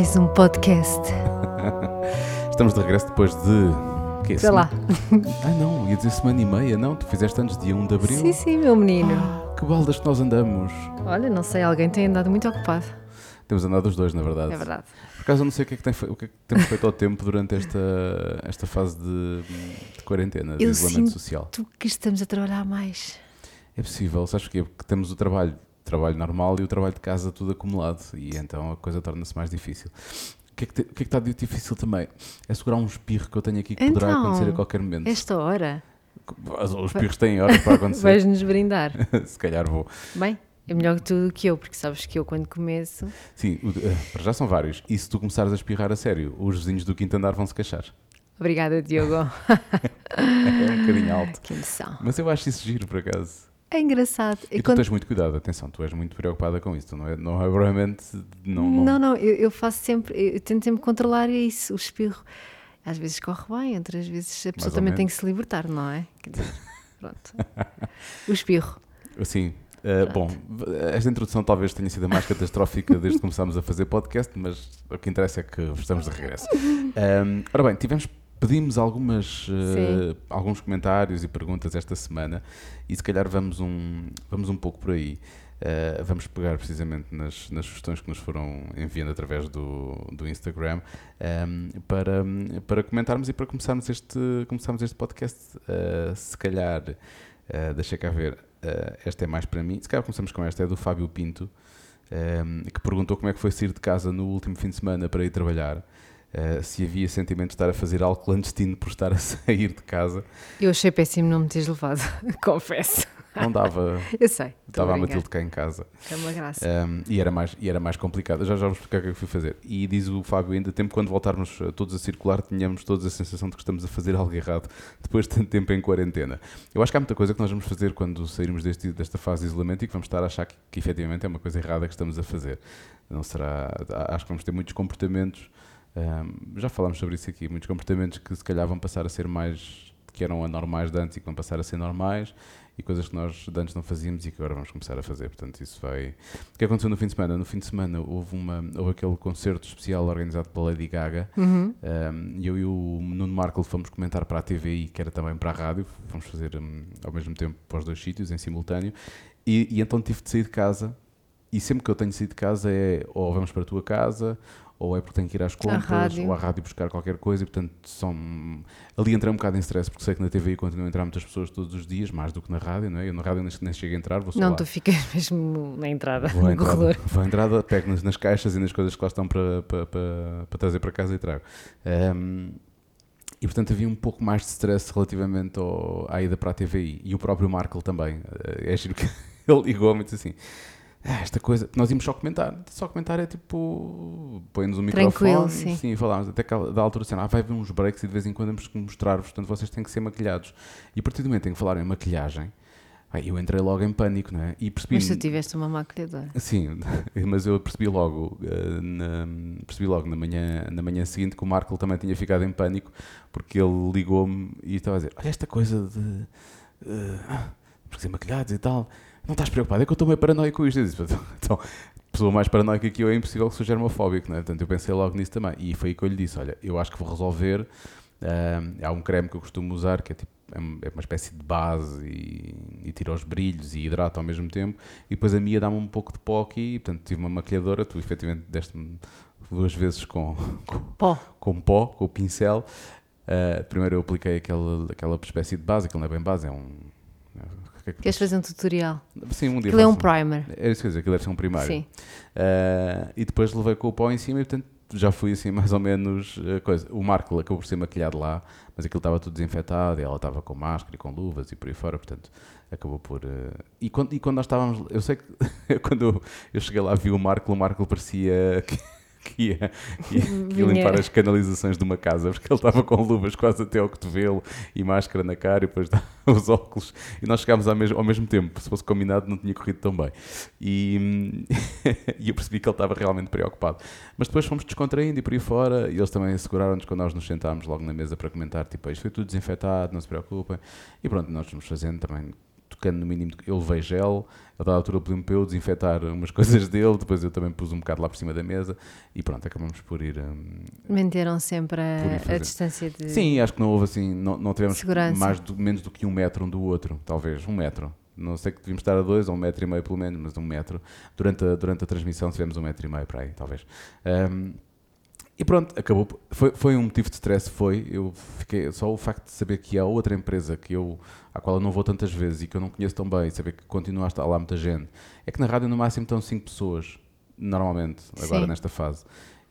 mais um podcast. Estamos de regresso depois de. Que é Sei lá. Ah, não, ia dizer semana e meia, não. Tu fizeste antes dia 1 de abril. Sim, sim, meu menino. Ah, que baldas que nós andamos. Olha, não sei, alguém tem andado muito ocupado. Temos andado os dois, na verdade. É verdade. Por acaso eu não sei o que é que, tem, o que, é que temos feito ao tempo durante esta, esta fase de, de quarentena, de Eu isolamento sinto- social. Tu que estamos a trabalhar mais. É possível, sabes porquê? Porque temos o trabalho, trabalho normal e o trabalho de casa tudo acumulado e então a coisa torna-se mais difícil. O que, é que te- o que é que está difícil também? É segurar um espirro que eu tenho aqui que poderá Então, acontecer a qualquer momento. Esta hora Os espirros têm horas para acontecer. vais-nos brindar. Se calhar vou. Bem, é melhor que tu que eu, porque sabes que eu quando começo. Sim, eh, para já são vários. E se tu começares a espirrar a sério, os vizinhos do quinto andar vão se queixar. Obrigada, Diogo. É um bocadinho alto. que emoção. Mas eu acho isso giro, por acaso. É engraçado. E, E tu quando- tens muito cuidado, atenção, tu és muito preocupada com isso. Tu não é, não é provavelmente. Não, não, Não, não, eu, eu faço sempre, eu tento sempre controlar isso, o espirro. Às vezes corre bem, outras vezes a pessoa também tem que se libertar, não é? Quer dizer, pronto. O espirro. Assim, eh, bom, esta introdução talvez tenha sido a mais catastrófica desde que começámos a fazer podcast, mas o que interessa é que estamos de regresso. Ahm, ora bem, tivemos, pedimos algumas, eh, alguns comentários e perguntas esta semana e se calhar vamos um, vamos um pouco por aí. Eh, vamos pegar precisamente nas, nas sugestões que nos foram enviando através do, do Instagram ahm, para, para comentarmos e para começarmos este, começarmos este podcast. Eh, se calhar, eh, deixa cá ver, esta é mais para mim. Se calhar começamos com esta, é do Fábio Pinto, ehm, que perguntou como é que foi sair de casa no último fim de semana para ir trabalhar. Eh, se havia sentimento de estar a fazer algo clandestino por estar a sair de casa. Eu achei péssimo não me teres levado, confesso. Não dava, Eu sei. estava a. Matilde cá em casa. É uma graça. Um, e, era mais, e era mais complicado. Já já vou explicar o que é que fui fazer. E diz o Fábio ainda, tempo quando voltarmos uh, todos a circular, tenhamos todos a sensação de que estamos a fazer algo errado depois de tanto tempo em quarentena. Eu acho que há muita coisa que nós vamos fazer quando sairmos deste, desta fase de isolamento e que vamos estar a achar que, que efetivamente é uma coisa errada que estamos a fazer. Não será. Acho que vamos ter muitos comportamentos. Um, já falámos sobre isso aqui. Muitos comportamentos que se calhar vão passar a ser mais. que eram anormais de antes e que vão passar a ser normais e coisas que nós de antes não fazíamos e que agora vamos começar a fazer. Portanto, isso vai. O que aconteceu no fim de semana? No fim de semana houve, uma, houve aquele concerto especial organizado pela Lady Gaga. Uhum. Um, e eu e o Nuno Markle fomos comentar para a TVI, que era também para a rádio. Fomos fazer um, ao mesmo tempo para os dois sítios, em simultâneo. E, e então tive de sair de casa. E sempre que eu tenho de sair de casa é ou vamos para a tua casa, ou é porque tenho que ir às compras, ou à rádio buscar qualquer coisa. E portanto, são... ali entrei um bocado em stress, porque sei que na TVI continuam a entrar muitas pessoas todos os dias, mais do que na rádio, não é? Eu na rádio nem, nem chego a entrar, vou só Não, lá. tu ficas mesmo na entrada, Vou no entrada, corredor. vou à entrada, pego nas, nas caixas e nas coisas que lá estão para, para, para, para trazer para casa e trago. Ehm, e portanto havia um pouco mais de stress relativamente ao- à ida para a TVI. E o próprio Markle também. Eh, É giro que ele ligou-me e disse assim. "Ah, esta coisa, nós íamos só comentar, só comentar é tipo, põe-nos um Tranquilo, microfone, sim. e falámos, até que da altura assim, ah, vai haver uns breaks e de vez em quando temos que mostrar-vos, portanto vocês têm que ser maquilhados. E a partir do momento em que falaram em maquilhagem, eu entrei logo em pânico, não é? E percebi Mas tu tiveste uma maquilhadora. Sim, mas eu percebi logo, eh, na, percebi logo na manhã, na manhã seguinte que o Marco também tinha ficado em pânico porque ele ligou-me e estava a dizer: Olha, esta coisa de uh, ser maquilhados e tal, não estás preocupado? É que eu estou meio paranoico com isto. Eu disse, então, pessoa mais paranoica que eu é impossível que seja germofóbico, não é? Portanto, eu pensei logo nisso também. E foi aí que eu lhe disse: Olha, eu acho que vou resolver. ah, há um creme que eu costumo usar que é tipo. É é uma espécie de base e, e tira os brilhos e hidrata ao mesmo tempo. E depois a minha dá-me um pouco de pó aqui. E, portanto, tive uma maquilhadora. Tu efetivamente deste-me duas vezes com, com, Pó. com pó, com o pincel. Uh, primeiro eu apliquei aquela, aquela espécie de base, aquilo não é bem base, é um. É que Queres fazer um tutorial? Sim, um dia Aquilo é um primer. É isso que eu dizer, aquilo deve ser um primário. Sim. Uh, e depois levei com o pó em cima e portanto já fui assim mais ou menos uh, coisa. O Marco acabou por ser maquilhado lá, mas aquilo estava tudo desinfetado e ela estava com máscara e com luvas e por aí fora, portanto acabou por. uh, E, quando, e quando nós estávamos, eu sei que quando eu, eu cheguei lá vi o Marco, o Marco parecia que, que ia, que ia, que ia Vinha. limpar as canalizações de uma casa, porque ele estava com luvas quase até ao cotovelo e máscara na cara e depois os óculos. E nós chegámos ao mesmo, ao mesmo tempo, se fosse combinado, não tinha corrido tão bem. E, e eu percebi que ele estava realmente preocupado. Mas depois fomos descontraindo e por aí fora, e eles também asseguraram-nos quando nós nos sentámos logo na mesa para comentar: tipo, isto foi tudo desinfetado, não se preocupem. E pronto, nós fomos fazendo também tocando no mínimo. Eu levei gel, a dada altura pediu-me para eu desinfetar umas coisas dele, depois eu também pus um bocado lá por cima da mesa e pronto, acabamos por ir. Um, Manteram sempre a, a, distância de. Sim, acho que não houve assim, não, não tivemos Segurança. mais do, menos do que um metro um do outro, talvez, um metro. Não sei que devíamos estar a dois ou um metro e meio pelo menos, mas um metro. Durante a, durante a transmissão tivemos um metro e meio para aí, talvez. Um, e pronto, acabou. Foi, foi um motivo de stress, foi. Eu fiquei, só o facto de saber que há outra empresa que eu, à qual eu não vou tantas vezes e que eu não conheço tão bem, saber que continua a estar lá muita gente. É que na rádio no máximo estão 5 pessoas, normalmente, agora Sim. nesta fase.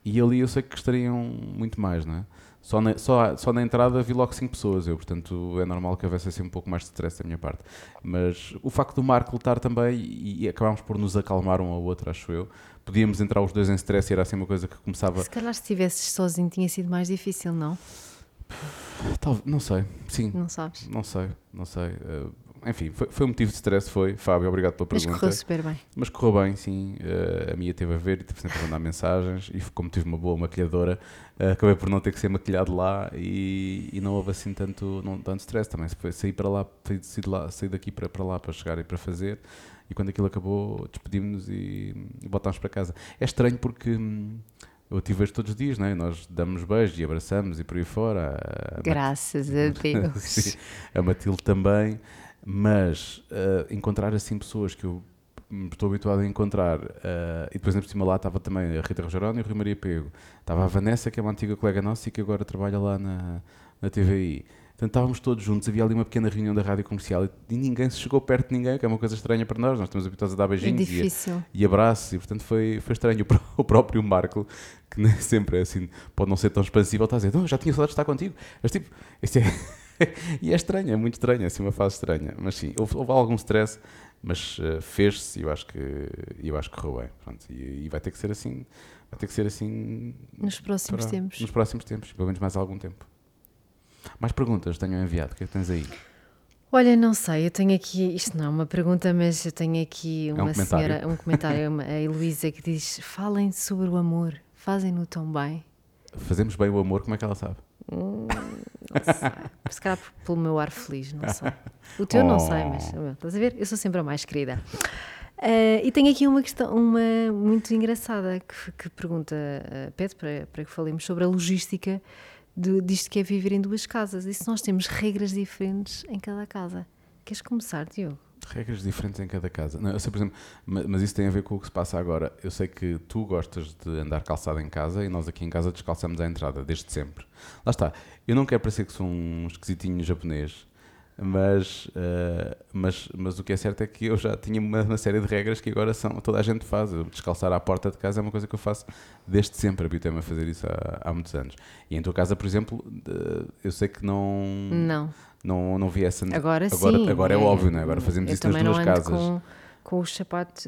E ali eu sei que estariam muito mais, não é? Só na, só, só na entrada vi logo 5 pessoas, eu, portanto é normal que houvesse assim um pouco mais de stress da minha parte. Mas o facto do Marco lutar também e, e acabámos por nos acalmar um ao outro, acho eu. Podíamos entrar os dois em stress e era assim uma coisa que começava. Se calhar se estivesses sozinho tinha sido mais difícil, não? Tal, não sei, sim, Não sabes? não sei, não sei. Uh, enfim, foi, foi um motivo de stress, foi. Fábio, obrigado pela Mas pergunta. correu super bem. Mas correu bem, sim. Uh, a minha teve a ver e teve sempre a mandar mensagens. E como tive uma boa maquilhadora, uh, acabei por não ter que ser maquilhado lá e, e não houve assim tanto, não, tanto stress também. Foi sair para lá, lá, sair daqui para, para lá para chegar e para fazer. E quando aquilo acabou, despedimos-nos e, e voltámos para casa. É estranho porque. Hum, eu tive vejo todos os dias, não é? Nós damos beijos e abraçamos e por aí fora. A- Graças a Deus. Sim, a Matilde também, mas uh, encontrar assim pessoas que eu estou habituado a encontrar, uh, e depois por cima lá estava também a Rita Rogeroni e o Rui Maria Pego, estava a Vanessa, que é uma antiga colega nossa e que agora trabalha lá na, na TVI. Portanto, estávamos todos juntos, havia ali uma pequena reunião da rádio comercial e, e ninguém se chegou perto de ninguém, que é uma coisa estranha para nós, nós estamos habituados a dar É beijinhos e, a- difícil. e abraços, e portanto foi, foi estranho. O, pró- o próprio Marco, que nem sempre é assim, pode não ser tão expansivo, está a dizer: Não, já tinha saudades de estar contigo. Mas tipo, isto é. e é estranho, é muito estranho, é assim uma fase estranha. Mas sim, houve, houve algum stress, mas eh, fez-se e eu acho que eu acho que correu bem. Pronto, e, e vai ter que ser assim, vai ter que ser assim Nos próximos para- tempos. Nos próximos tempos, pelo menos mais algum tempo. Mais perguntas tenham enviado, o que é que tens aí? Olha, não sei, eu tenho aqui, isto não é uma pergunta, mas eu tenho aqui um uma comentário. senhora, um comentário, uma- a Heloísa, que diz: falem sobre o amor, fazem-no tão bem. Fazemos bem o amor, como é que ela sabe? Hum, não sei. Se calhar pelo meu ar feliz, não sei. O teu não sei, Oh. mas o meu, estás a ver? Eu sou sempre a mais querida. Ah, e tenho aqui uma questão, uma muito engraçada que, que pergunta, ah, pede para, para que falemos sobre a logística de, disto que é viver em duas casas. E se nós temos regras diferentes em cada casa? Queres começar, Diogo? Regras diferentes em cada casa. Não, eu sei, por exemplo, ma- mas isso tem a ver com o que se passa agora. Eu sei que tu gostas de andar calçado em casa e nós aqui em casa descalçamos à entrada, desde sempre. Lá está. Eu não quero parecer que sou um esquisitinho japonês, mas, eh, mas, mas o que é certo é que eu já tinha uma, uma série de regras que agora são, toda a gente faz. Descalçar à porta de casa é uma coisa que eu faço desde sempre. Habituei-me a fazer isso há, há muitos anos. E em tua casa, por exemplo, eu sei que não, Não. não, não vi essa. Agora, agora, sim. Agora é, óbvio, não é? Agora fazemos eu isso nas duas casas. Com, com os sapatos.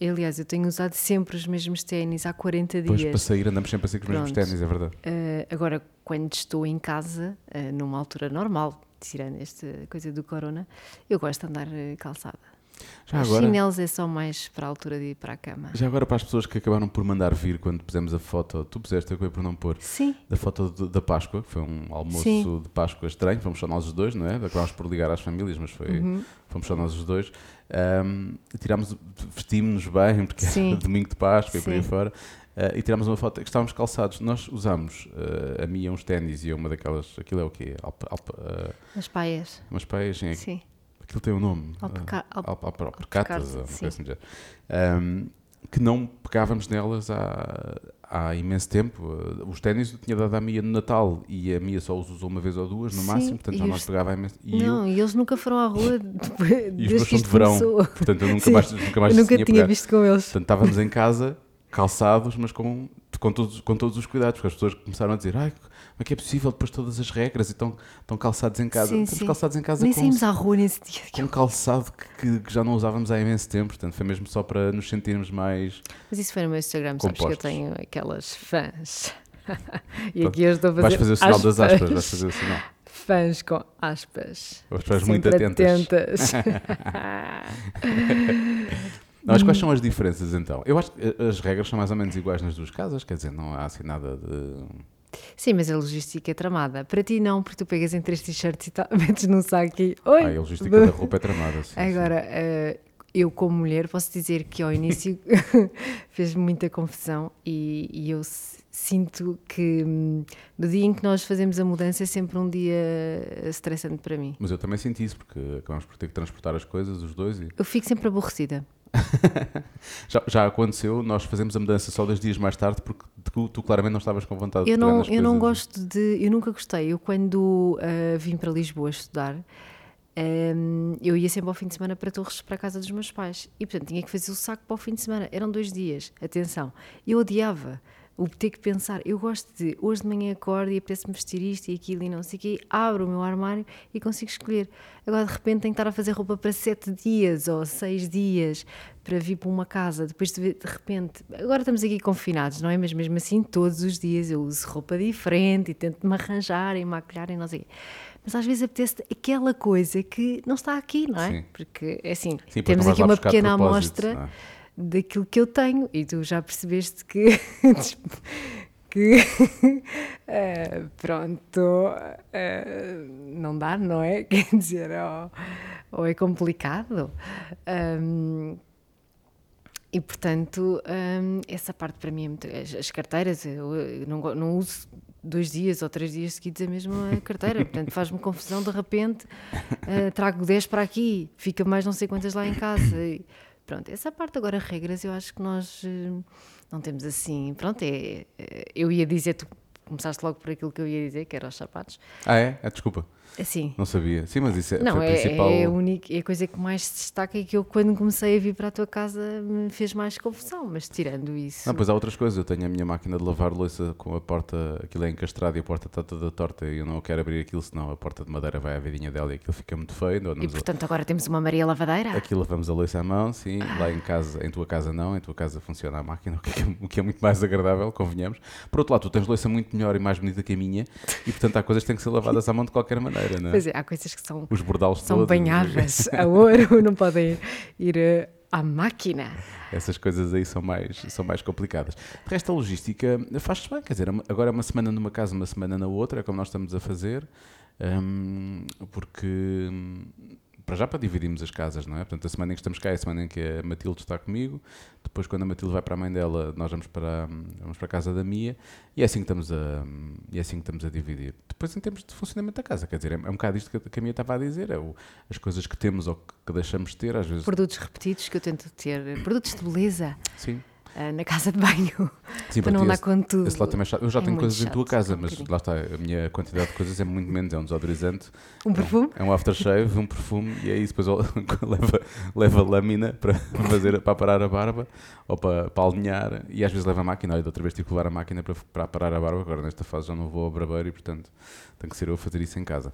Aliás, eu tenho usado sempre os mesmos ténis há 40 Depois para dias. sair andamos sempre a sair com os mesmos Pronto. ténis, é verdade. Eh, agora, quando estou em casa, eh, numa altura normal, tirando esta coisa do corona, eu gosto de andar eh, calçada. Já Os agora, chinelos é só mais para a altura de ir para a cama. já agora para as pessoas que acabaram por mandar vir quando pusemos a foto, tu puseste, eu acabei por não pôr, Sim, da foto de- da Páscoa, que foi um almoço Sim. de Páscoa estranho, fomos só nós os dois, não é? Acabámos por ligar às famílias, mas foi, Uhum. fomos só nós os dois. Ahm, tirámos, vestimos-nos bem, porque Sim. era domingo de Páscoa e por aí Sim. fora. Ah, e tirámos uma foto que estávamos calçados. Nós usámos, ah, a minha uns ténis e uma daquelas, aquilo é o quê? Alpa, alpa, ah, as paias. umas peias, sim, Sim. Aquilo tem um nome. Alpercatas, alpercatas, ou coisa assim género. Ahm, que não pegávamos nelas há, há imenso tempo. Uh, Os ténis eu tinha dado à Mia no Natal e a Mia só os usou uma vez ou duas no Sim, máximo, portanto já não os- pegava imenso. E eu, não, e eles nunca foram à rua depois, e os desde que de verão, começou. portanto eu nunca Sim, mais, nunca mais eu nunca tinha tinha visto com eles. Portanto estávamos em casa calçados, mas com, com, todos, com todos os cuidados, porque as pessoas começaram a dizer ai, como é que é possível depois todas as regras e estão, estão calçados em casa. Sim, Estamos sim. calçados em casa Nem com saímos à rua nesse dia. com um calçado que, que- já não usávamos há imenso tempo, portanto foi mesmo só para nos sentirmos mais. Mas isso foi no meu Instagram, sabes que eu Compostos. tenho aquelas fãs. e aqui eu estou a fazer Vais fazer o sinal das aspas, vais aspas. fazer o sinal. Fãs com aspas. As pessoas muito atentas. atentas. Mas quais são as diferenças então? Eu acho que eh, as regras são mais ou menos iguais nas duas casas, quer dizer, não há assim nada de Sim, mas a logística é tramada. Para ti não, porque tu pegas em três t-shirts e tal, metes num saco e... Oi! Ah, a logística da roupa é tramada, sim, Agora, uh, eu como mulher posso dizer que ao início fez muita confusão e, e eu sinto que hum, no dia em que nós fazemos a mudança é sempre um dia estressante para mim. Mas eu também senti isso, porque acabamos por ter que transportar as coisas, os dois. E... Eu fico sempre aborrecida. já, já, aconteceu, nós fazemos a mudança só dois dias mais tarde porque tu, tu claramente não estavas com vontade eu de não, Eu não gosto de. Eu nunca gostei. Eu, quando uh, vim para Lisboa estudar, um, eu ia sempre ao fim de semana para Torres, para a casa dos meus pais. E, portanto, tinha que fazer o saco para o fim de semana. Eram dois dias. Atenção. Eu odiava o ter que pensar. Eu gosto de, hoje de manhã acordo e apetece-me vestir isto e aquilo e não sei o quê. Abro o meu armário e consigo escolher. Agora, de repente, tenho que estar a fazer roupa para sete dias ou seis dias para vir para uma casa. Depois, de, de repente, agora estamos aqui confinados, não é? Mas mesmo assim, todos os dias eu uso roupa diferente e tento me arranjar e maquilhar e não sei o quê mas às vezes apetece aquela coisa que não está aqui, não é? Sim. Porque, é assim, Sim, temos aqui uma pequena amostra é? Daquilo que eu tenho e tu já percebeste que. que uh, pronto, uh, não dá, não é? Quer dizer, ou, ou é complicado. Um, e portanto, um, essa parte para mim é muito. As, as carteiras, eu, não, não uso dois dias ou três dias seguidos a mesma carteira. Portanto, faz-me confusão de repente, uh, trago 10 para aqui, fica mais não sei quantas lá em casa. E, pronto, essa parte agora, regras, eu acho que nós uh, não temos assim. Pronto, é, é, eu ia dizer, tu começaste logo por aquilo que eu ia dizer, que era os sapatos. Ah, é? Ah, desculpa. Sim. Não sabia. Sim, mas isso é, não, é, a principal... é, a única, é a coisa que mais se destaca e que eu, quando comecei a vir para a tua casa, me fez mais confusão. Mas tirando isso. Não, pois há outras coisas. Eu tenho a minha máquina de lavar louça com a porta, aquilo é encastrado e a porta está toda torta e eu não quero abrir aquilo, senão a porta de madeira vai à vidinha dela e aquilo fica muito feio. E portanto, a... agora temos uma Maria Lavadeira? Aqui lavamos a louça à mão, sim. Lá em casa, em tua casa não. Em tua casa funciona a máquina, o que é, o que é muito mais agradável, convenhamos. Por outro lado, tu tens louça muito melhor e mais bonita que a minha e portanto há coisas que têm que ser lavadas à mão de qualquer maneira, não é? Pois é, há coisas que são, Os são todos, banhadas a ouro, não podem ir eh, à máquina. Essas coisas aí são mais, são mais complicadas. De resto, a logística faz-se bem, quer dizer, agora é uma semana numa casa, uma semana na outra, é como nós estamos a fazer, um, porque para já para dividirmos as casas, não é? Portanto, a semana em que estamos cá é a semana em que a Matilde está comigo, depois quando a Matilde vai para a mãe dela, nós vamos para, vamos para a casa da Mia, e é assim que estamos a, e é assim que estamos a dividir. Depois em termos de funcionamento da casa, quer dizer, é, é um bocado isto que a Mia estava a dizer, é o, as coisas que temos ou que deixamos de ter, às vezes... Produtos repetidos que eu tento ter, produtos de beleza. Sim. Uh, na casa de banho Sim, para não dar com tudo. Esse lado também é Eu já é tenho coisas chato, em tua casa, mas lá está, a minha quantidade de coisas é muito menos. É um desodorizante, um perfume, é um aftershave, um perfume e é isso. Depois leva, leva lâmina para, fazer, para parar a barba ou para, para alinhar e às vezes leva a máquina. Olha, outra vez tive que levar a máquina para, para parar a barba. Agora nesta fase já não vou ao barbeiro e portanto tenho que ser eu a fazer isso em casa.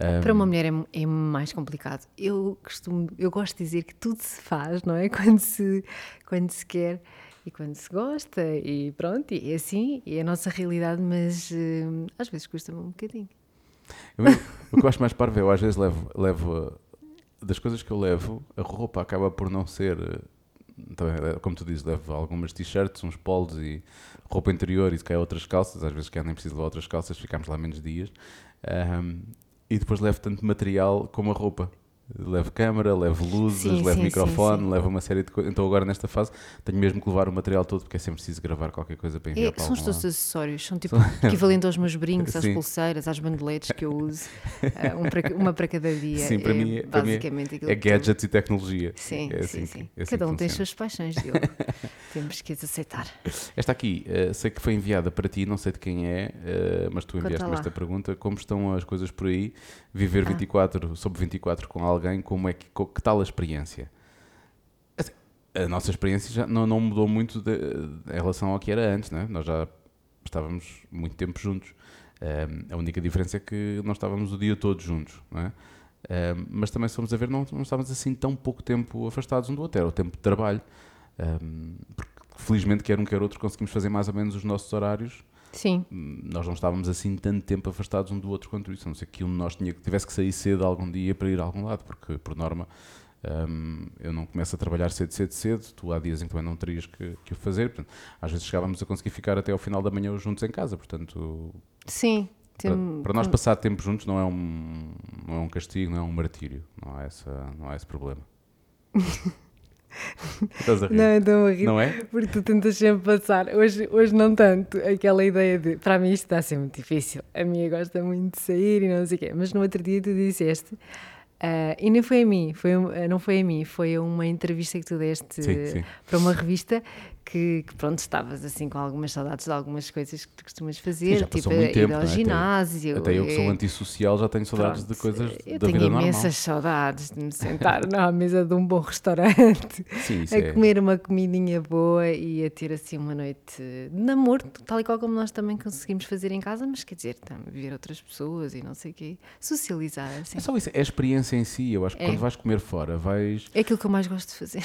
Um... Para uma mulher é, é, mais complicado. Eu costumo, eu gosto de dizer que tudo se faz, não é? Quando se, quando se quer e quando se gosta, e pronto, e é assim, é a nossa realidade, mas uh, às vezes custa-me um bocadinho. Eu, o que eu acho mais parvo é eu às vezes levo, levo, das coisas que eu levo, a roupa acaba por não ser, também, eh, como tu dizes, levo algumas t-shirts, uns polos e roupa interior e se calhar outras calças, às vezes que nem preciso levar outras calças, ficamos lá menos dias, um, e depois levo tanto material como a roupa. Levo câmara, levo luzes, sim, levo sim, microfone, sim, levo uma série de coisas. Então agora nesta fase tenho mesmo que levar o material todo porque é sempre preciso gravar qualquer coisa para enviar é, para São os teus acessórios, são tipo equivalente aos meus brincos, às pulseiras, às bandeletes que eu uso, uh, um para, uma para cada dia. Sim, para é, mim, para basicamente mim é, é gadgets e tecnologia. Sim, é assim, sim, sim. É assim cada um tem as suas paixões, Diogo. Temos que aceitar. Esta aqui, uh, sei que foi enviada para ti, não sei de quem é, uh, mas tu enviaste-me esta pergunta. Como estão as coisas por aí? Viver 24 ah. sobre 24 com alguém, como é que que tal a experiência? Assim, a nossa experiência já não, não mudou muito de, em relação ao que era antes, né? nós já estávamos muito tempo juntos. Um, a única diferença é que não estávamos o dia todo juntos, é? um, mas também, se formos a ver, não, não, estávamos assim tão pouco tempo afastados um do outro, era o tempo de trabalho. Um, felizmente, quer um quer outro, conseguimos fazer mais ou menos os nossos horários Sim. Nós não estávamos assim tanto tempo afastados um do outro quanto isso. A não ser que um de nós tinha, tivesse que sair cedo algum dia para ir a algum lado, porque, por norma, Um, eu não começo a trabalhar cedo, cedo, cedo. Tu há dias em que também não terias que, que o fazer. Portanto, às vezes chegávamos a conseguir ficar até ao final da manhã juntos em casa. Portanto, sim. Para, para, nós passar tempo juntos não é, um, não é um castigo, não é um martírio. Não há, essa, não há esse problema. Estás a rir? Não, estou a rir. Não é? Porque tu tentas sempre passar. Hoje, hoje não tanto. Aquela ideia de. Para mim isto está a ser muito difícil. A minha gosta muito de sair e não sei o quê. Mas no outro dia tu disseste Uh, e nem foi a mim, foi, não foi a mim, foi uma entrevista que tu deste sim, sim. para uma revista que, que, pronto, estavas assim com algumas saudades de algumas coisas que tu costumas fazer, sim, tipo muito tempo, ir ao é? ginásio. Até, até, eu que sou antissocial já tenho saudades pronto, de coisas eu da vida normal. tenho imensas saudades de me sentar na mesa de um bom restaurante, a é. comer uma comidinha boa e a ter assim uma noite de namoro, tal e qual como nós também conseguimos fazer em casa, mas quer dizer, também ver outras pessoas e não sei o quê, socializar. Assim. É só isso, é a experiência em si. Eu acho que é. quando vais comer fora, vais. É aquilo que eu mais gosto de fazer.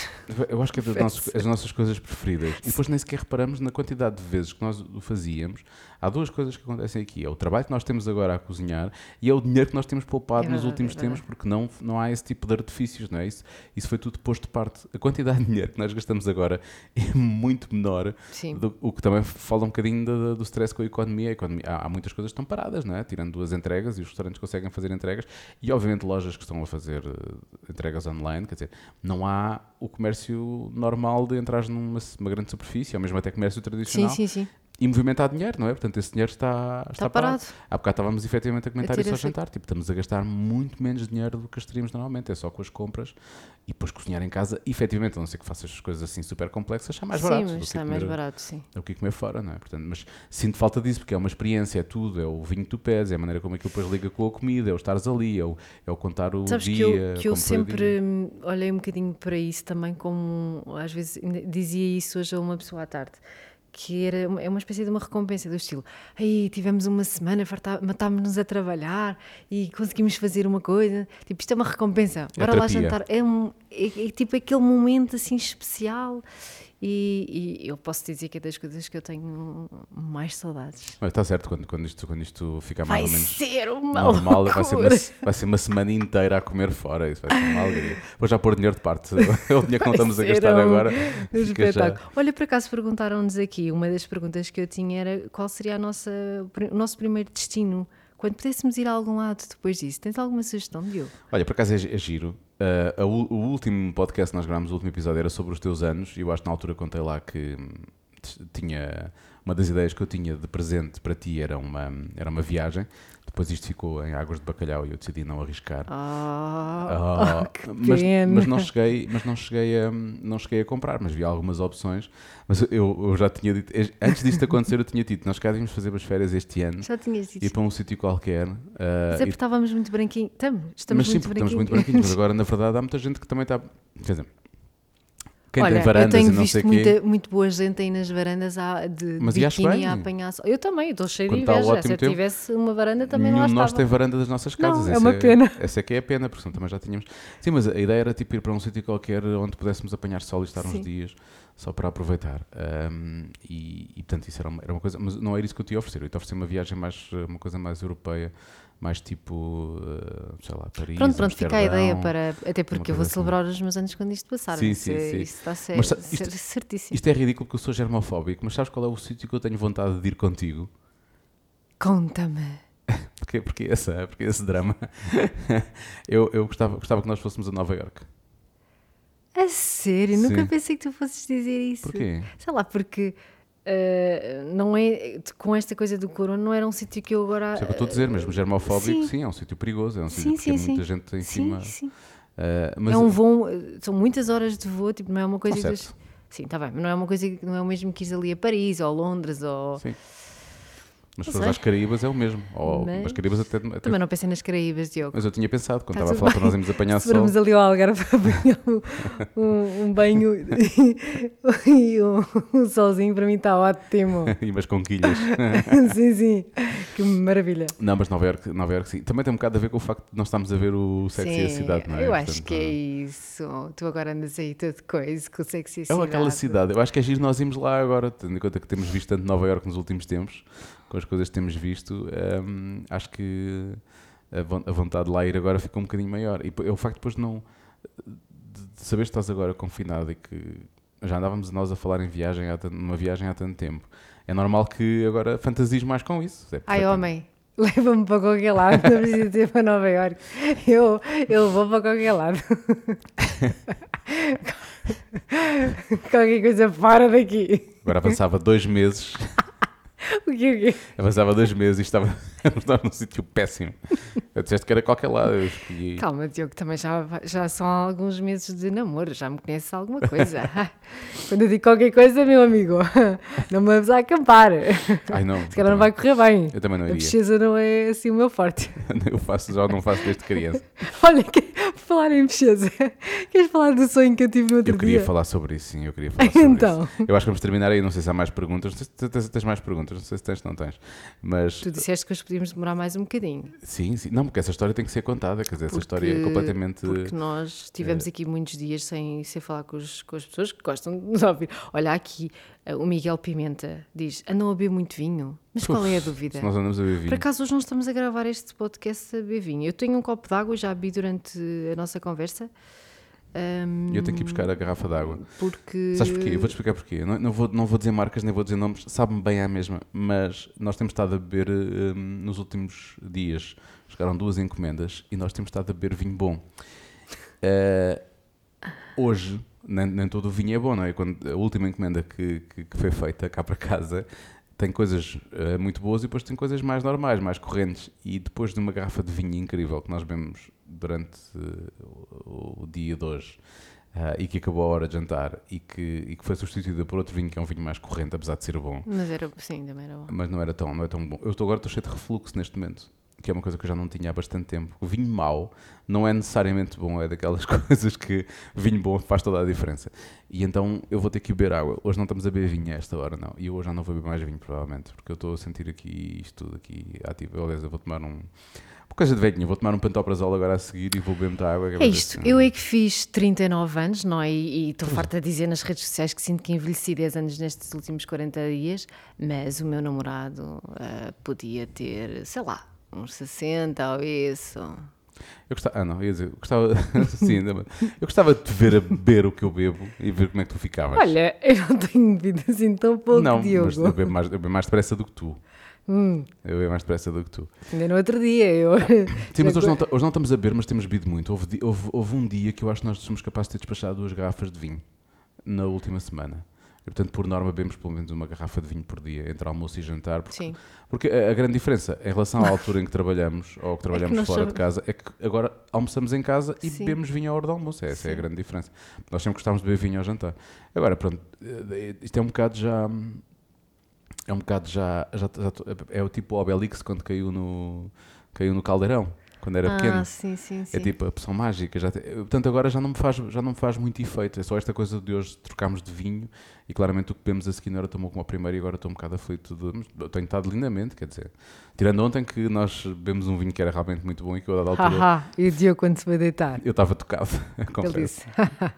Eu acho que é das nossas, as nossas coisas preferidas. E depois nem sequer reparamos na quantidade de vezes que nós o fazíamos. Há duas coisas que acontecem aqui: é o trabalho que nós temos agora a cozinhar e é o dinheiro que nós temos poupado É nos últimos é tempos, porque não, não há esse tipo de artifícios, não é? Isso, isso foi tudo posto de parte. A quantidade de dinheiro que nós gastamos agora é muito menor, Sim. do- o que também fala um bocadinho do, do stress com a economia. A economia- há, há muitas coisas que estão paradas, não é? Tirando duas entregas e os restaurantes conseguem fazer entregas e, obviamente, lojas que estão a fazer eh, entregas online, quer dizer, não há o comércio normal de entrar numa uma grande superfície, ou mesmo até comércio Sim, tradicional sim, sim. E movimentar dinheiro, não é? Portanto, esse dinheiro está, está, Está parado. Há bocado estávamos efetivamente a comentar A isso ao jantar. Tipo, estamos a gastar muito menos dinheiro do que gastaríamos normalmente. É só com as compras e depois cozinhar em casa. Efetivamente, a não ser que faças coisas assim super complexas, está mais sim, barato. mas do que está comer- mais barato, sim. do que comer fora, não é? Portanto, mas sinto falta disso, porque é uma experiência, é tudo, é o vinho que tu pedes, é a maneira como aquilo depois liga com a comida, é o estares ali, é o, é o contar o Sabes dia. que eu, que eu sempre olhei um bocadinho para isso também como, às vezes dizia isso hoje a uma pessoa à tarde, que era uma- é uma espécie de uma recompensa do estilo, aí tivemos uma semana, matámos-nos a trabalhar e conseguimos fazer uma coisa, tipo, isto é uma recompensa, É bora lá jantar, é, um, é- é tipo aquele momento assim especial e, e eu posso dizer que é das coisas que eu tenho mais saudades. Mas está certo, quando, quando, isto, quando isto ficar Vai mais ou menos ser uma normal, vai ser, uma, vai ser uma semana inteira a comer fora. Isso vai ser uma alegria. Vou já pôr dinheiro de parte. O dinheiro que não estamos a Vai gastar um- agora. Fica já. espetáculo. Olha, por acaso perguntaram-nos aqui, uma das perguntas que eu tinha era qual seria a nossa, o nosso primeiro destino quando pudéssemos ir a algum lado depois disso. Tens alguma sugestão, Diogo? Olha, por acaso é, é giro. Uh, a o último podcast que nós gravámos, o último episódio, era sobre os teus anos. E eu acho que na altura contei lá que hum, tinha. Uma das ideias que eu tinha de presente para ti era uma, era uma viagem. Depois isto ficou em águas de bacalhau e eu decidi não arriscar. Ah, Ah, que mas, mas não cheguei, mas não cheguei a, não cheguei a comprar, mas vi algumas opções. Mas eu, eu já tinha dito, antes disto acontecer, eu tinha dito, nós cá devíamos fazer as férias este ano, Já tinhas dito. ir para um sítio qualquer. ah, Mas é porque estávamos muito branquinhos. Estamos, estamos mas sim, muito porque estamos muito branquinhos. branquinhos, mas agora na verdade há muita gente que também está. Quer dizer, quem Olha, tem varandas eu tenho e não visto sei o quê. muita, muito boa gente aí nas varandas a, de Mas biquíni a apanhar sol. Eu também, estou cheio Quando de inveja. Se eu tempo, tivesse uma varanda também lá de estava. nós tem varanda das nossas Não, casas. é essa uma pena. Essa é que é a pena, porque senão também já tínhamos. Sim, mas a ideia era tipo ir para um sítio qualquer onde pudéssemos apanhar sol e estar Sim. uns dias só para aproveitar. Ahm, e, e, portanto isso era uma, era uma coisa, mas não era isso que eu te ia oferecer. Eu te ofereci uma viagem mais, uma coisa mais europeia, mais tipo, eh, sei lá, Paris. Pronto, pronto, fica a ideia para. Até porque eu vou assim. celebrar os meus anos quando isto passar. Sim, sim, sim. Isso está certo, Mas sa- isto- certíssimo. Isto é ridículo porque eu sou germofóbico, mas sabes qual é o sítio que eu tenho vontade de ir contigo? Conta-me. Porque, porque, esse, porque esse drama. eu eu gostava, gostava que nós fôssemos a Nova York. A sério? Sim. Nunca pensei que tu fosses dizer isso. Porquê? Sei lá, porque. Eh, não é com esta coisa do corona não era um sítio que eu agora Isso é o que eu estou a dizer, mesmo germofóbico, sim. sim, é um sítio perigoso, é um sítio sim, tem muita gente em sim, cima. sim. Ah, mas é um voo são muitas horas de voo tipo não é uma coisa que sim está bem mas não é uma coisa que não é o mesmo que ir ali a Paris ou a Londres ou Sim. Mas se fores sei. às Caraíbas é o mesmo. Ou, Mas- Mas Caraíbas até, até- também não pensei nas Caraíbas Diogo Mas eu tinha pensado, quando Tá estava a falar para nós irmos apanhar se sol. formos ali ao Algarve apanhar um, um, um banho e um, um solzinho para mim está ótimo e umas conquilhas. sim, sim, que maravilha não, mas Nova York, Nova York sim. Também tem um bocado a ver com o facto de nós estarmos a ver o sexy e a Sim, cidade, não é? eu acho Portanto, que é isso tu agora andas aí todo coisa com sexy É aquela cidade. Eu acho que é giro nós irmos lá agora, tendo em conta que temos visto tanto Nova York nos últimos tempos, com as coisas que temos visto, hum, acho que a von- a vontade de lá ir agora fica um bocadinho maior. E é o facto depois de não. de saber que estás agora confinado e que já andávamos nós a falar em viagem, há tanto- numa viagem há tanto tempo, é normal que agora fantasies mais com isso. É Ai, homem, leva-me para qualquer lado, não preciso ir para Nova Iorque. Eu, eu vou para qualquer lado. qualquer coisa fora daqui. Agora avançava dois meses, O quê, o quê? avançava dois meses e estava, estava num sítio péssimo. Eu disseste que era qualquer lado, eu escolhi. Calma, Diogo, também já, já são alguns meses de namoro, já me conheces alguma coisa. Quando eu digo qualquer coisa, meu amigo, não me vamos a acampar. Ai não, Se calhar não vai correr bem. eu também não A iria. pesquisa não é assim o meu forte. Eu faço, já não faço desde criança. Olha, que, por falar em pesquisa, queres falar do sonho que eu tive no outro Eu queria dia? falar sobre isso, sim, eu queria falar sobre Então. isso. Eu acho que vamos terminar aí, não sei se há mais perguntas, tens, tens mais perguntas, não sei se tens ou não tens. Mas Tu disseste que hoje podíamos demorar mais um bocadinho. sim, sim, não, porque essa história tem que ser contada, quer dizer, essa história é Porque- completamente. Porque nós tivemos aqui muitos dias sem, sem falar com, os- com as pessoas que gostam de nos ouvir. Olha aqui, eh, o Miguel Pimenta diz: andam a beber muito vinho. Mas qual é a dúvida? Nós andamos a beber Por vinho. acaso hoje não estamos a gravar este podcast a beber vinho. Eu tenho um copo de água, já bebi durante a nossa conversa. Ahm, Eu tenho que ir buscar a garrafa de água. porque. Sabes porquê? Eu vou-te explicar porquê. Não, não, vou, não vou dizer marcas, nem vou dizer nomes, sabe-me bem à mesma, mas nós temos estado a beber hum, nos últimos dias. Chegaram duas encomendas e nós temos estado a beber vinho bom. Eh, hoje, nem, nem todo o vinho é bom, não é? Quando a última encomenda que, que, que foi feita cá para casa tem coisas eh, muito boas e depois tem coisas mais normais, mais correntes. E depois de uma garrafa de vinho incrível que nós bebemos durante eh, o, dia de hoje ah, e que acabou a hora de jantar e que, e que foi substituída por outro vinho que é um vinho mais corrente, apesar de ser bom, Mas era, sim, também era bom. mas não era tão, não é tão bom. Eu estou agora estou cheio de refluxo neste momento, que é uma coisa que eu já não tinha há bastante tempo. O vinho mau não é necessariamente bom, é daquelas coisas que vinho bom faz toda a diferença. E então eu vou ter que beber água. Hoje não estamos a beber vinho a esta hora, não. E hoje já não vou beber mais vinho, provavelmente, porque eu estou a sentir aqui isto tudo aqui ativo. Aliás, eu vou tomar um. Por coisa de velhinho, vou tomar um pantoprazol agora a seguir e vou beber muita água. É ver isto, se- eu é que fiz 39 anos, não é? E estou farta de dizer nas redes sociais que sinto que envelheci 10 anos nestes últimos 40 dias, mas o meu namorado ah, podia ter, sei lá, uns 60 ou isso. Eu gostava, ah, não, ia dizer, eu gostava, sim, ainda eu gostava de te ver a beber o que eu bebo e ver como é que tu ficavas. Olha, eu não tenho bebido assim tão pouco, não, Diogo. mas eu bebo, mais, eu bebo mais depressa do que tu. Hum, Eu bebo mais depressa do que tu. ainda no outro dia eu. Sim, mas hoje não, hoje não estamos a beber, mas temos bebido muito. Houve, houve, houve um dia que eu acho que nós somos capazes de ter despachado duas garrafas de vinho na última semana. E, portanto, por norma, bebemos pelo menos uma garrafa de vinho por dia, entre almoço e jantar. Porque, Sim, porque a, a grande diferença em relação à altura em que trabalhamos ou que trabalhamos nós fora somos- de casa é que agora almoçamos em casa e Sim. bebemos vinho à hora do almoço. Essa é a Sim. grande diferença. Nós sempre gostávamos de beber vinho ao jantar. Agora, pronto, eh, isto é um bocado já. É um bocado já. já, já é o tipo Obelix quando caiu no, caiu no caldeirão, quando era pequeno. ah, sim, sim, sim. É tipo a poção mágica. Já te- portanto, agora já não, me faz, já não me faz muito efeito. É só esta coisa de hoje trocarmos de vinho e claramente o que bebemos a seguir não era tão bom como a primeira e agora estou um bocado aflito. De, tenho estado lindamente, quer dizer. Tirando ontem que nós bebemos um vinho que era realmente muito bom e que eu, a dada altura, Haha, e o Diogo quando se foi deitar? eu estava tocado, Ele disse: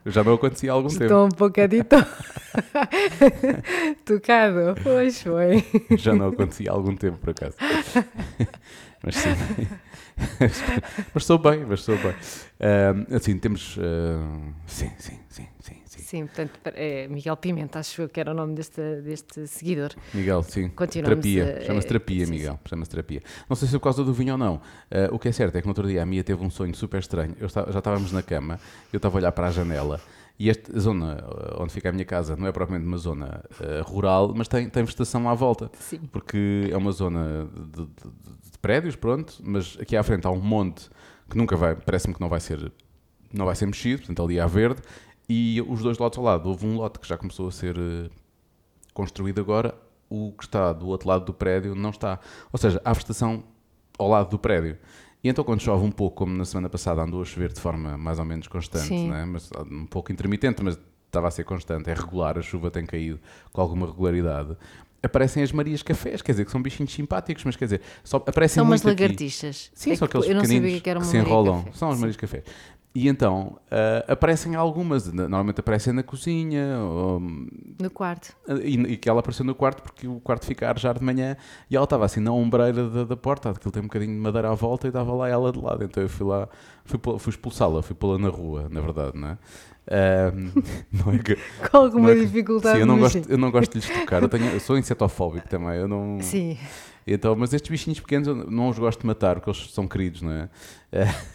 Já não acontecia há algum tempo. Estou um bocadito tocado. Pois foi. Já não acontecia há algum tempo, por acaso. mas sim. mas sou bem, mas sou bem. Ah, assim, temos. ah, sim, sim, sim, sim, sim. Sim, portanto, é Miguel Pimenta, acho eu que era o nome deste, deste seguidor. Miguel, sim. Continuamos terapia. a- Chama-se é, terapia, sim, Miguel. Chama-se terapia. Não sei se é por causa do vinho ou não. Ah, o que é certo é que no outro dia a Mia teve um sonho super estranho. Eu estava- já estávamos na cama, eu estava a olhar para a janela. E esta zona ah, onde fica a minha casa não é propriamente uma zona ah, rural, mas tem, tem vegetação à volta. Sim. porque é uma zona de, de- de- de prédios, pronto, mas aqui à frente há um monte que nunca vai, parece-me que não vai ser, não vai ser mexido, portanto ali há verde, e os dois lotes ao lado, houve um lote que já começou a ser eh, construído agora, o que está do outro lado do prédio não está. Ou seja, há vegetação ao lado do prédio. E então quando chove um pouco, como na semana passada andou a chover de forma mais ou menos constante, né? mas um pouco intermitente, mas estava a ser constante, é regular, a chuva tem caído com alguma regularidade. Aparecem as Marias Cafés, quer dizer, que são bichinhos simpáticos, mas quer dizer, só aparecem São umas lagartixas. Sim, É são que aqueles eu não pequeninos sabia que era uma se enrolam. Café. São as. Marias Café. E então uh, aparecem algumas, normalmente aparecem na cozinha ou, no quarto. E, e, que ela apareceu no quarto porque o quarto fica a arejar de manhã e ela estava assim na ombreira da, da porta, aquilo tem um bocadinho de madeira à volta e estava lá ela de lado. Então eu fui lá, fui, fui expulsá-la, fui pô-la na rua, na verdade, não é? não é que, Com alguma é que, dificuldade. Sim, eu não, gosto, eu não gosto de lhes tocar, eu, tenho, eu sou insetofóbico também, eu não. Sim. Então, mas estes bichinhos pequenos eu não os gosto de matar porque eles são queridos, não é?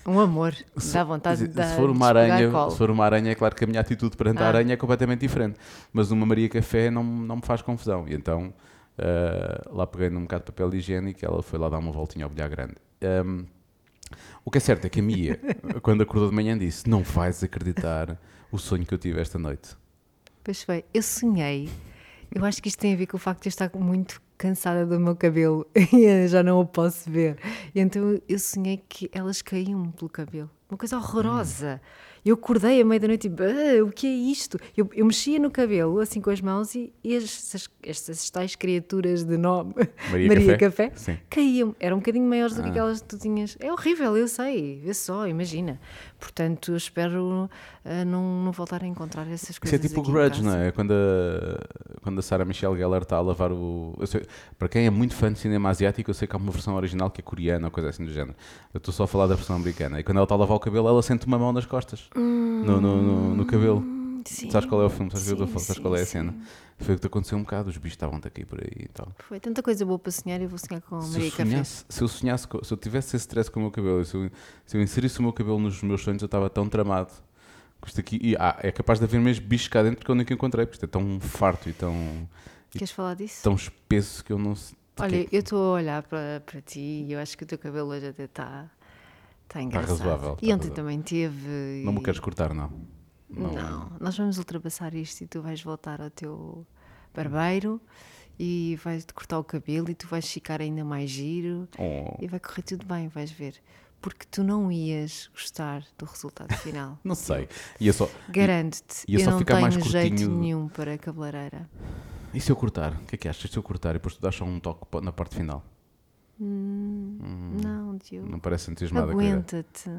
Um amor, dá vontade de. Se for uma aranha, se for uma aranha, é claro que a minha atitude perante ah. a aranha é completamente diferente. Mas uma Maria Café não, não me faz confusão. E então uh, lá peguei num bocado de papel higiênico e ela foi lá dar uma voltinha ao bilhar grande. Um, o que é certo é que a Mia, quando acordou de manhã, disse: Não vais acreditar o sonho que eu tive esta noite. Pois foi, eu sonhei. Eu acho que isto tem a ver com o facto de eu estar muito cansada do meu cabelo e já não o posso ver. E então eu sonhei que elas caíam pelo cabelo. Uma coisa horrorosa. Hum. Eu acordei à meia-noite e ah, o que é isto? Eu, eu, mexia no cabelo, assim com as mãos, e, e estas, estas tais criaturas de nome Maria, Maria Café, Café caíam. Eram um bocadinho maiores do que ah. aquelas que tu tinhas. É horrível, eu sei, vê só, imagina. Portanto, espero uh, não, não voltar a encontrar essas coisas. Isso é tipo o Grudge, não é? Quando a, quando a Sarah Michelle Gellar está a lavar o. Sei, para quem é muito fã de cinema asiático, eu sei que há uma versão original que é coreana ou coisa assim do género. Eu estou só a falar da versão americana. E quando ela está a lavar o cabelo, ela sente uma mão nas costas hum, no, no, no, no, cabelo. Sim, sabes qual é o filme? Sabes, sim, sim, sabes qual é a cena? Foi o que aconteceu um bocado, os bichos estavam aqui por aí e tal. Foi tanta coisa boa para sonhar, eu vou sonhar com a Maria Café. Se eu sonhasse, se eu tivesse esse stress com o meu cabelo, se eu, se eu inserisse o meu cabelo nos meus sonhos, eu estava tão tramado. Isto aqui, e, ah, é capaz de haver mesmo bichos cá dentro porque eu nunca encontrei, porque isto é tão farto e tão. Queres falar disso? Tão espesso que eu não sei. Olha, eu estou a olhar para, para ti e eu acho que o teu cabelo hoje até está. Está engraçado. Está razoável. E ontem também teve. Não me queres cortar, não. Não. não. nós vamos ultrapassar isto e tu vais voltar ao teu barbeiro e vais-te cortar o cabelo e tu vais ficar ainda mais giro oh. e vai correr tudo bem, vais ver. Porque tu não ias gostar do resultado final. não sei. Ia só, Garanto-te, eu não tenho jeito nenhum para cabeleireira. E se eu cortar? O que é que achas se eu cortar e depois tu dás só um toque na parte final? Hum, hum, não, Diogo. Não parece entusiasmada Aguenta-te.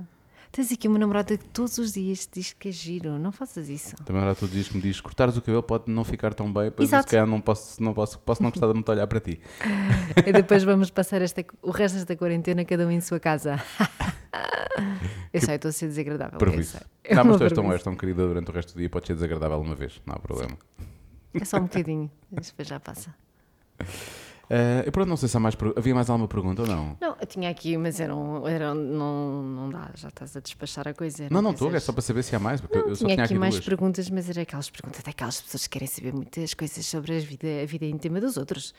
Tens aqui uma namorada que todos os dias te diz que é giro, não faças isso. Também ela todos os dias que me diz cortares o cabelo pode não ficar tão bem, pois se calhar não posso, não posso, posso não gostar de me olhar para ti. e depois vamos passar esta, o resto desta quarentena cada um em sua casa. eu que... sei, estou a ser desagradável. Previsto. É não, mas tu és tão, és tão querida durante o resto do dia, pode ser desagradável uma vez, não há problema. É só um bocadinho, depois já passa. Uh, eu pronto, não sei se há mais. Havia mais alguma pergunta ou não? Não, eu tinha aqui, mas era, um, era um, não, não dá, já estás a despachar a coisa. Não, não estou, é só para saber se há mais. Porque não, eu só tinha, tinha aqui, aqui mais duas. perguntas, mas era aquelas perguntas daquelas pessoas que querem saber muitas coisas sobre a vida, a vida íntima dos outros.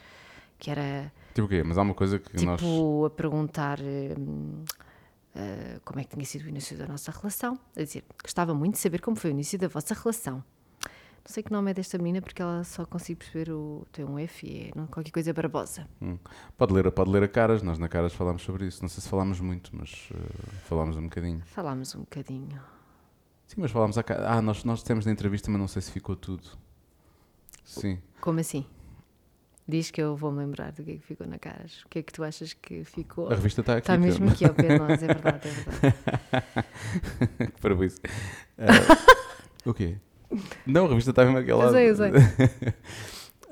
Que era. Tipo o quê? Mas há uma coisa que tipo, nós. Tipo, a perguntar. Hum, uh, como é que tinha sido o início da nossa relação? A dizer, gostava muito de saber como foi o início da vossa relação. Não sei que nome é desta menina porque ela só consigo perceber o. tem um F e é qualquer coisa barbosa. Hum. Pode, ler, pode ler a caras, nós na caras falámos sobre isso. Não sei se falámos muito, mas uh, falámos um bocadinho. Falámos um bocadinho. Sim, mas falámos a cara. Ah, nós, nós temos na entrevista, mas não sei se ficou tudo. Sim. Como assim? Diz que eu vou me lembrar do que é que ficou na caras. O que é que tu achas que ficou? A revista está aqui. Está mesmo aqui ao pé de nós, é verdade, é verdade. Para isso. Uh, o quê? Não, a revista está mesmo aquela. Eu sei, eu sei.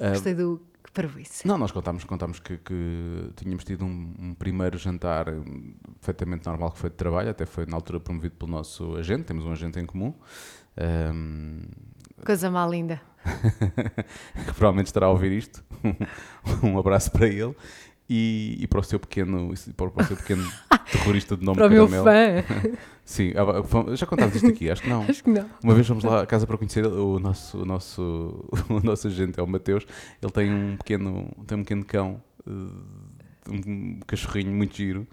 Gostei do que parvoíce. Não, nós contámos, contámos que, que tínhamos tido um, um, primeiro jantar perfeitamente normal que foi de trabalho, até foi na altura promovido pelo nosso agente, temos um agente em comum. Um... Coisa mal linda. que provavelmente estará a ouvir isto. um abraço para ele. E, e, para o seu pequeno, para o seu pequeno terrorista de nome Para o meu fã. Sim, ah, já contámos isto aqui, acho que não. acho que não. Uma vez fomos lá à casa para conhecer o nosso, o nosso, o nosso agente, é o Mateus. Ele tem um pequeno, tem um pequeno cão, eh, um cachorrinho muito giro,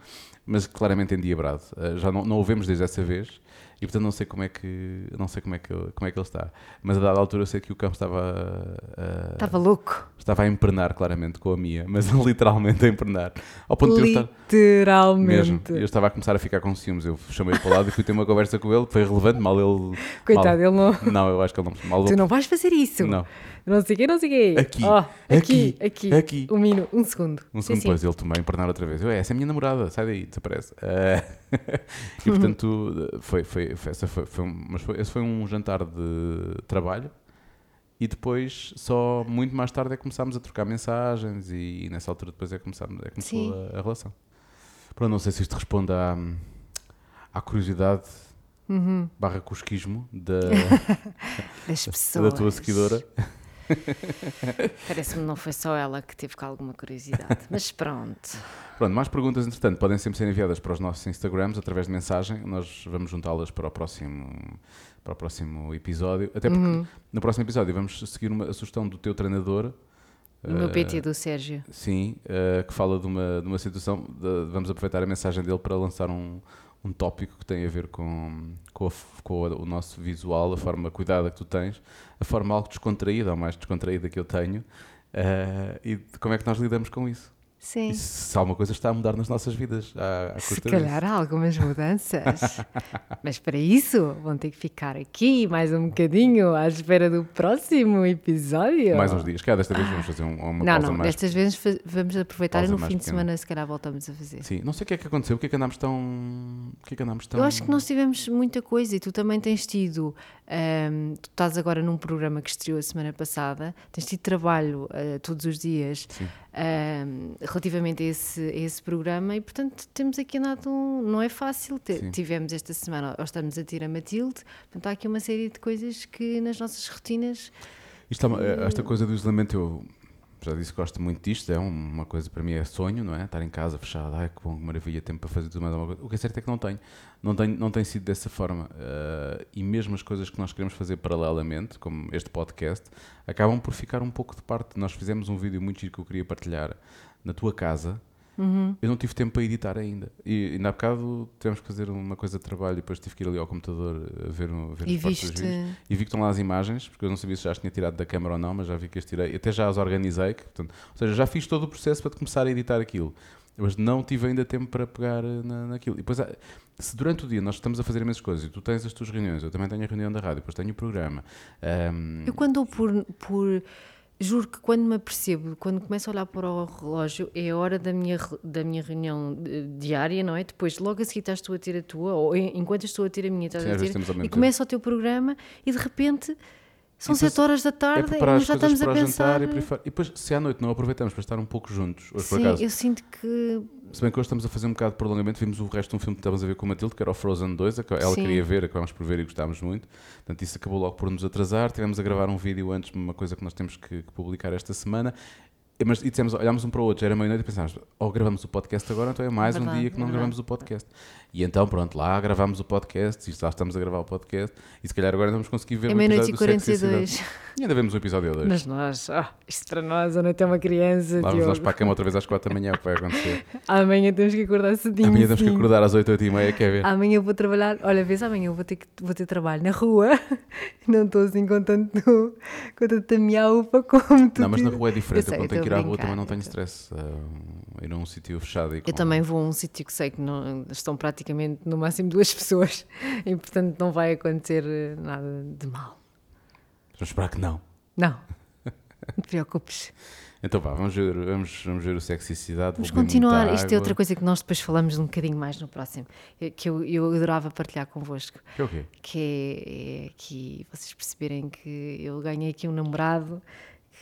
mas claramente endiabrado. Eh, já não, não o vemos desde essa vez e portanto não sei como é que não sei como é que como é que ele está. Mas a dada altura eu sei que o campo estava uh, estava louco. estava a empernar claramente com a minha mas literalmente a empernar ao ponto de eu estar literalmente. Mesmo. Eu estava a começar a ficar com ciúmes. Eu chamei-o para o lado e fui ter uma conversa com ele foi relevante. Mal ele coitado mal, ele não não eu acho que ele não mal tu não vais fazer isso. Não não sei o quê, não sei o quê. Aqui, oh, aqui, aqui, aqui. Um minuto, um segundo. Um segundo depois, ele também empernar outra vez. Eu, essa é a minha namorada, sai daí, desaparece. Uh, e portanto, foi, foi, foi, essa foi, foi, um, mas foi, esse foi um jantar de trabalho e depois só muito mais tarde é que começámos a trocar mensagens e, e nessa altura depois é que começámos, é que começou a, a, relação. Pronto, não sei se isto responde à, à curiosidade uhum. barra cosquismo da, das pessoas. da tua seguidora. Parece-me que não foi só ela que teve com alguma curiosidade, mas pronto. Pronto, mais perguntas, entretanto, podem sempre ser enviadas para os nossos Instagrams através de mensagem. Nós vamos juntá-las para o próximo para o próximo episódio. Até porque uhum. no próximo episódio vamos seguir uma, a sugestão do teu treinador. O meu PT do Sérgio. Sim, uh, que fala de uma, de uma situação. De, vamos aproveitar a mensagem dele para lançar um, um tópico que tem a ver com, com, a, com o nosso visual, a forma cuidada que tu tens, a forma algo descontraída, ou mais descontraída que eu tenho, uh, e como é que nós lidamos com isso. Sim. E se alguma coisa está a mudar nas nossas vidas. À, à se calhar há algumas mudanças. Mas para isso vão ter que ficar aqui mais um bocadinho à espera do próximo episódio. Mais uns dias. Calhar desta vez vamos fazer uma não, pausa não, mais. Destas vezes vamos aproveitar e no fim de semana se calhar voltamos a fazer. Sim, não sei o que é que aconteceu. O que é que andámos tão. O que é que andámos tão. Eu acho que nós tivemos muita coisa e tu também tens tido. Um, tu estás agora num programa que estreou a semana passada, tens tido trabalho uh, todos os dias. Sim relativamente a esse, a esse programa e, portanto, temos aqui andado. Um, não é fácil. tivemos esta semana, ou estamos a tirar a Matilde, portanto, há aqui uma série de coisas que nas nossas rotinas. Isto, é esta coisa do isolamento, eu já disse que gosto muito disto, é uma coisa para mim é sonho, não é? Estar em casa fechado, ai que bom, que maravilha, tempo para fazer tudo mais alguma coisa. O que é certo é que não tenho, não, tenho, não tem sido dessa forma. Uh, e mesmo as coisas que nós queremos fazer paralelamente, como este podcast, acabam por ficar um pouco de parte. Nós fizemos um vídeo muito giro que eu queria partilhar na tua casa, Uhum. Eu não tive tempo para editar ainda. E ainda há bocado tivemos que fazer uma coisa de trabalho e depois tive que ir ali ao computador a ver, a ver e viste... dos vídeos. E vi que estão lá as imagens, porque eu não sabia se já as tinha tirado da câmera ou não, mas já vi que as tirei. Até já as organizei. Que, portanto, ou seja, já fiz todo o processo para começar a editar aquilo. Mas não tive ainda tempo para pegar na, naquilo. E depois, se durante o dia nós estamos a fazer imensas coisas e tu tens as tuas reuniões, eu também tenho a reunião da rádio, depois tenho o programa. Um... Eu quando por, por juro que quando me apercebo, quando começo a olhar para o relógio, é a hora da minha, da minha reunião eh, diária, não é? Depois, logo a seguir estás tu a ter a tua, ou enquanto estou a ter a minha, estás Sim, a ter, e começa o teu programa e de repente são e 7 horas da tarde é e nós já estamos a pensar. E, e, depois, se à noite não aproveitamos para estar um pouco juntos, hoje Sim, por acaso. eu sinto que. Se bem que hoje estamos a fazer um bocado de prolongamento, vimos o resto de um filme que estávamos a ver com o Matilde, que era o Frozen 2, ela Sim. queria ver, acabámos por ver e gostámos muito. Portanto, isso acabou logo por nos atrasar. Tivemos a gravar um vídeo antes, uma coisa que nós temos que, que publicar esta semana. Mas, e dissemos, olhámos um para o outro, já era meia-noite e pensámos, ou gravamos o podcast agora, então é mais verdade, um dia que não gravamos o podcast. E então, pronto, lá gravamos o podcast, e já estamos a gravar o podcast, e se calhar agora vamos conseguir ver é um episódio e 42. E ainda vemos o episódio 2. Mas nós, oh, isto para nós, a noite é uma criança. Lá vamos nós para a cama outra vez às 4 da manhã, o que vai acontecer? amanhã temos que acordar cedinho. Amanhã temos que acordar às 8, 8 e meia, quer ver? Amanhã eu vou trabalhar, olha, vês, amanhã eu vou ter, vou ter trabalho na rua, não estou assim com tanto, com tanta miaupa como tu. Não, mas na rua é diferente, eu, sei, eu quando tenho que ir à rua também não tenho stress. Uh, ir a um sítio fechado e com... Eu também vou a um sítio que sei que não, estão praticamente no máximo duas pessoas e portanto não vai acontecer eh, nada de mal. Vamos esperar que não. Não, não te preocupes. Então vá, vamos ver, vamos, vamos ver o Sexicidade. Vamos continuar. Isto é outra coisa que nós depois falamos um bocadinho mais no próximo, que eu, eu adorava partilhar convosco. Que é o quê? Que é, é que vocês perceberem que eu ganhei aqui um namorado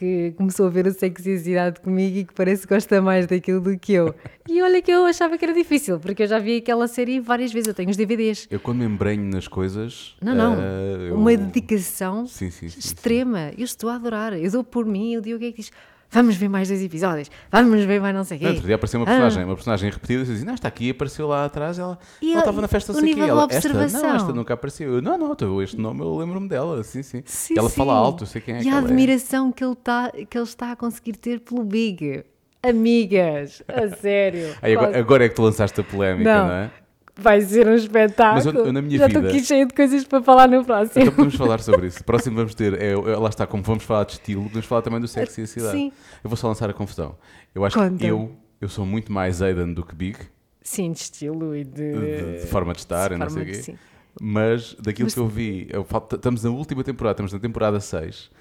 que começou a ver a sexicidade comigo e que parece que gosta mais daquilo do que eu. E olha que eu achava que era difícil, porque eu já vi aquela série várias vezes, eu tenho os DVDs. Eu quando me embrenho nas coisas... Não, não, uh, eu... uma dedicação sim, sim, sim, extrema. Eu estou a adorar, eu dou por mim, eu digo o que é que diz vamos ver mais dois episódios, vamos ver mais não sei o quê. Outro dia apareceu uma personagem, ah. uma personagem repetida, e dizia, não, está aqui, apareceu lá atrás, ela, ela estava na festa, não sei o quê. Ela, esta, não, esta nunca apareceu. Eu, não, não, então este nome eu lembro-me dela, sim, sim. sim ela sim. fala alto, eu sei quem é E a é. admiração é. que, ele tá, que ele está a conseguir ter pelo Big. Amigas, a sério. Aí, agora, agora, é que tu lançaste a polémica, não, não é? Vai ser um espetáculo. Mas eu, eu na minha Já vida... estou aqui cheio de coisas para falar no próximo. Então podemos falar sobre isso. Próximo vamos ter, é, lá está, como vamos falar de estilo, podemos falar também do sexo e a cidade. Sim. Eu vou só lançar a confusão. Eu acho Conta. que eu, eu sou muito mais Aidan do que Big. Sim, de estilo e de... De, de forma de estar e não sei o quê. Sim. Mas daquilo Mas... que eu vi, eu, estamos na última temporada, estamos na temporada 6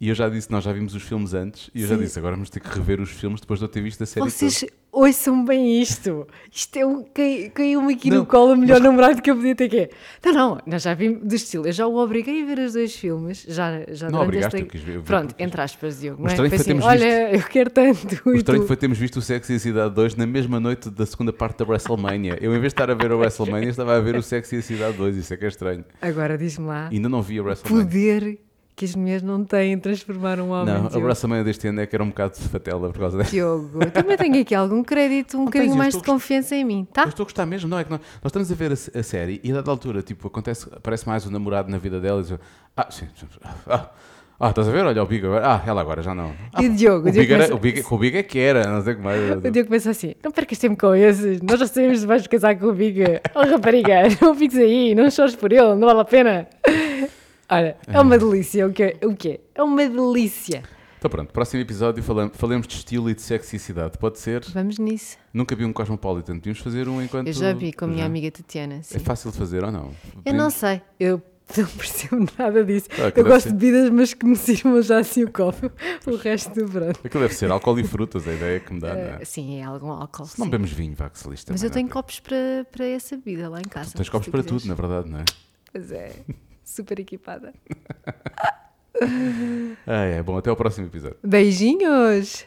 e eu já disse, nós já vimos os filmes antes, e eu Sim. já disse, agora vamos ter que rever os filmes depois de eu ter visto a série Vocês, toda. ouçam bem isto. Isto é um. cai- Caiu-me aqui Não, no colo o melhor namorado que eu podia ter que é. Não, não, nós já vimos do estilo. Eu já o obriguei a ver os dois filmes. Já, já Não obrigaste, esta- eu quis ver- eu Pronto, porque- entre aspas, Diogo. Não é? Foi assim, olha, eu quero tanto. O estranho foi termos visto o Sexy e a Cidade 2 na mesma noite da segunda parte da WrestleMania. Eu, em vez de estar a ver a WrestleMania, estava a ver o Sexy e a Cidade 2. Isso é que é estranho. Agora diz-me lá. Ainda não vi a WrestleMania. Poder que as mulheres não têm transformar um homem. Não, a. WrestleMania deste ano é que era um bocado de fatela por causa dessa. Diogo, eu também tenho aqui algum crédito, um Não bocadinho eu mais de confiança em mim, Eu tá? estou a gostar mesmo, não é que nós, nós estamos a ver a, a série e a dada altura, tipo, acontece, aparece mais o namorado na vida dela e diz, ah, sim, sim, ah, ah, estás a ver? Olha o Big agora, ah, ela agora já não. Ah, E o Diogo, o Big, era, começa- o, Big, o Big é que era, não sei como é. O Diogo pensa assim: não percas tempo com esses, nós já sabemos que vais casar com o Big. Oh rapariga, não fiques aí, não chores por ele, não vale a pena. Olha, é uma delícia, o quê? O quê? É uma delícia. Então pronto, próximo episódio falamos, falemos de estilo e de sexicidade. Pode ser? Vamos nisso. Nunca vi um Cosmopolitan, podíamos fazer um enquanto... Eu já vi com a minha Já? amiga Tatiana. Sim. É fácil de fazer ou não? Eu não sei, eu não percebo nada disso. Ah, eu deve gosto ser- de bebidas, mas que me sirvam já assim o copo. O resto do pronto. Aquilo deve ser álcool e frutas, a ideia que me dá, não é? Eh, sim, é algum álcool. Se não sim. bebemos vinho, vá que se lixe Mas também, eu tenho é? copos para, para essa bebida lá em casa. Tens se copos tu para quiseres. tudo, na verdade, não é? Pois é, super equipada. Ah, é. Bom, até ao próximo episódio. Beijinhos!